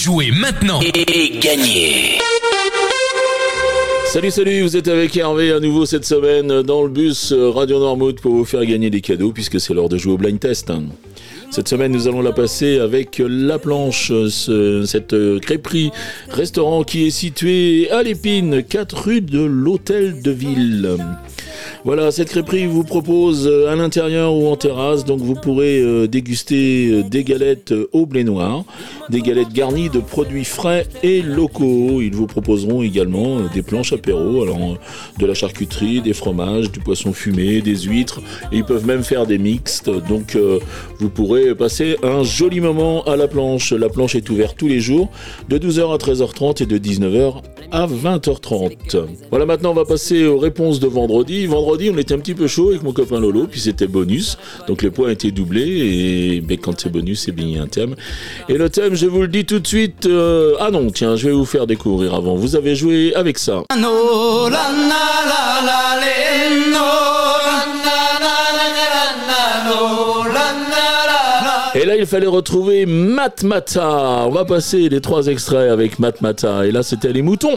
Jouez maintenant et gagner Salut, salut, vous êtes avec Hervé à nouveau cette semaine dans le bus Radio Noirmouth pour vous faire gagner des cadeaux puisque c'est l'heure de jouer au blind test. Cette semaine, nous allons la passer avec La Planche, cette crêperie restaurant qui est située à l'Épine, 4 rue de l'Hôtel de Ville. Voilà, cette crêperie vous propose euh, à l'intérieur ou en terrasse, donc vous pourrez euh, déguster euh, des galettes au blé noir, des galettes garnies de produits frais et locaux. Ils vous proposeront également des planches apéro, alors de la charcuterie, des fromages, du poisson fumé, des huîtres, ils peuvent même faire des mixtes. Donc vous pourrez passer un joli moment à la planche. La planche est ouverte tous les jours de 12h à 13h30 et de 19h à 20h30. Voilà, maintenant on va passer aux réponses de vendredi. Vendredi, on était un petit peu chaud avec mon copain Lolo, puis c'était bonus. Donc les points étaient doublés, et ben, quand c'est bonus, c'est bien un thème. Et le thème, je vous le dis tout de suite. Euh, ah non, tiens, je vais vous faire découvrir avant. Vous avez joué avec ça. Et là, il fallait retrouver Matmata. On va passer les trois extraits avec Matmata. Et là, c'était les moutons.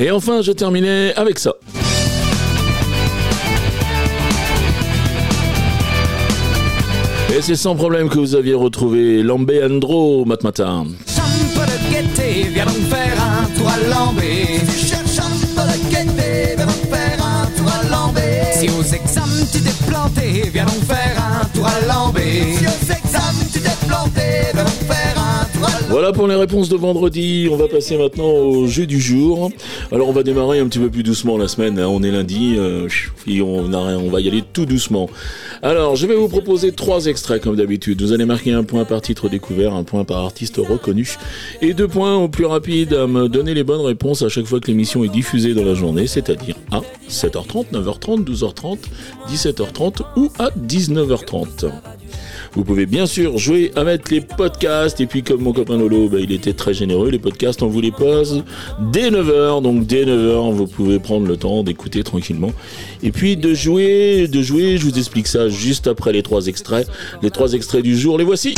Et enfin, je terminais avec ça. Et c'est sans problème que vous aviez retrouvé Lambé Andro Matmatin. Chambre de gaieté, viens donc faire un tour à Lambé. Si tu cherches un peu de gaieté, viens donc faire un tour à Lambé. Si aux examens tu t'es planté, viens donc faire un tour à Lambé. Si aux examens tu Voilà pour les réponses de vendredi. On va passer maintenant au jeu du jour. Alors on va démarrer un petit peu plus doucement la semaine. hein. On est lundi euh, et on, on va y aller tout doucement. Alors je vais vous proposer trois extraits comme d'habitude. Vous allez marquer un point par titre découvert, un point par artiste reconnu et deux points au plus rapide à me donner les bonnes réponses à chaque fois que l'émission est diffusée dans la journée, c'est-à-dire à 7h30, 9h30, 12h30, 17h30 ou à 19h30. Vous pouvez bien sûr jouer à mettre les podcasts. Et puis, comme mon copain Lolo, bah, il était très généreux, les podcasts, on vous les pose dès 9h. Donc, dès 9h, vous pouvez prendre le temps d'écouter tranquillement. Et puis, de jouer, de jouer, je vous explique ça juste après les trois extraits. Les trois extraits du jour, les voici.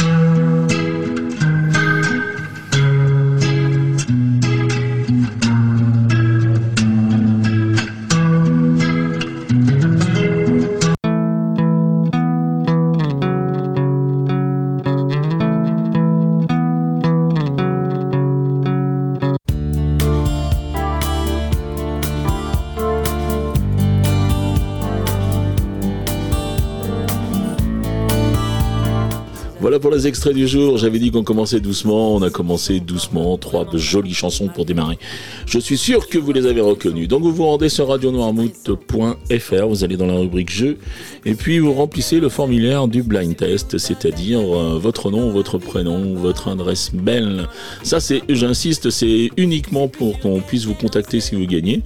Voilà pour les extraits du jour. J'avais dit qu'on commençait doucement. On a commencé doucement. Trois jolies chansons pour démarrer. Je suis sûr que vous les avez reconnues. Donc vous vous rendez sur radionoirmouth.fr. Vous allez dans la rubrique jeux. Et puis vous remplissez le formulaire du blind test. C'est-à-dire euh, votre nom, votre prénom, votre adresse mail. Ça c'est, j'insiste, c'est uniquement pour qu'on puisse vous contacter si vous gagnez.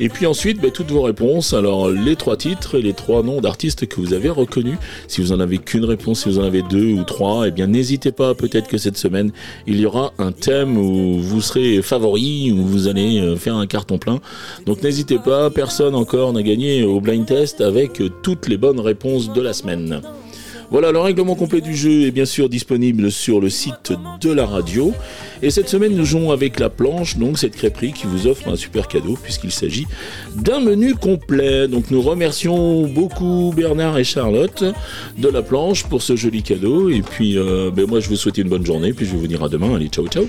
Et puis ensuite, ben, toutes vos réponses. Alors, les trois titres et les trois noms d'artistes que vous avez reconnus. Si vous en avez qu'une réponse, si vous en avez deux ou trois, eh bien, n'hésitez pas. Peut-être que cette semaine, il y aura un thème où vous serez favori, où vous allez euh, faire un carton plein. Donc, n'hésitez pas. Personne encore n'a gagné au blind test avec toutes les bonnes réponses de la semaine. Voilà, le règlement complet du jeu est bien sûr disponible sur le site de la radio. Et cette semaine, nous jouons avec la planche, donc cette crêperie qui vous offre un super cadeau puisqu'il s'agit d'un menu complet. Donc nous remercions beaucoup Bernard et Charlotte de la planche pour ce joli cadeau. Et puis, euh, ben moi, je vous souhaite une bonne journée. Puis je vais vous dire à demain. Allez, ciao, ciao.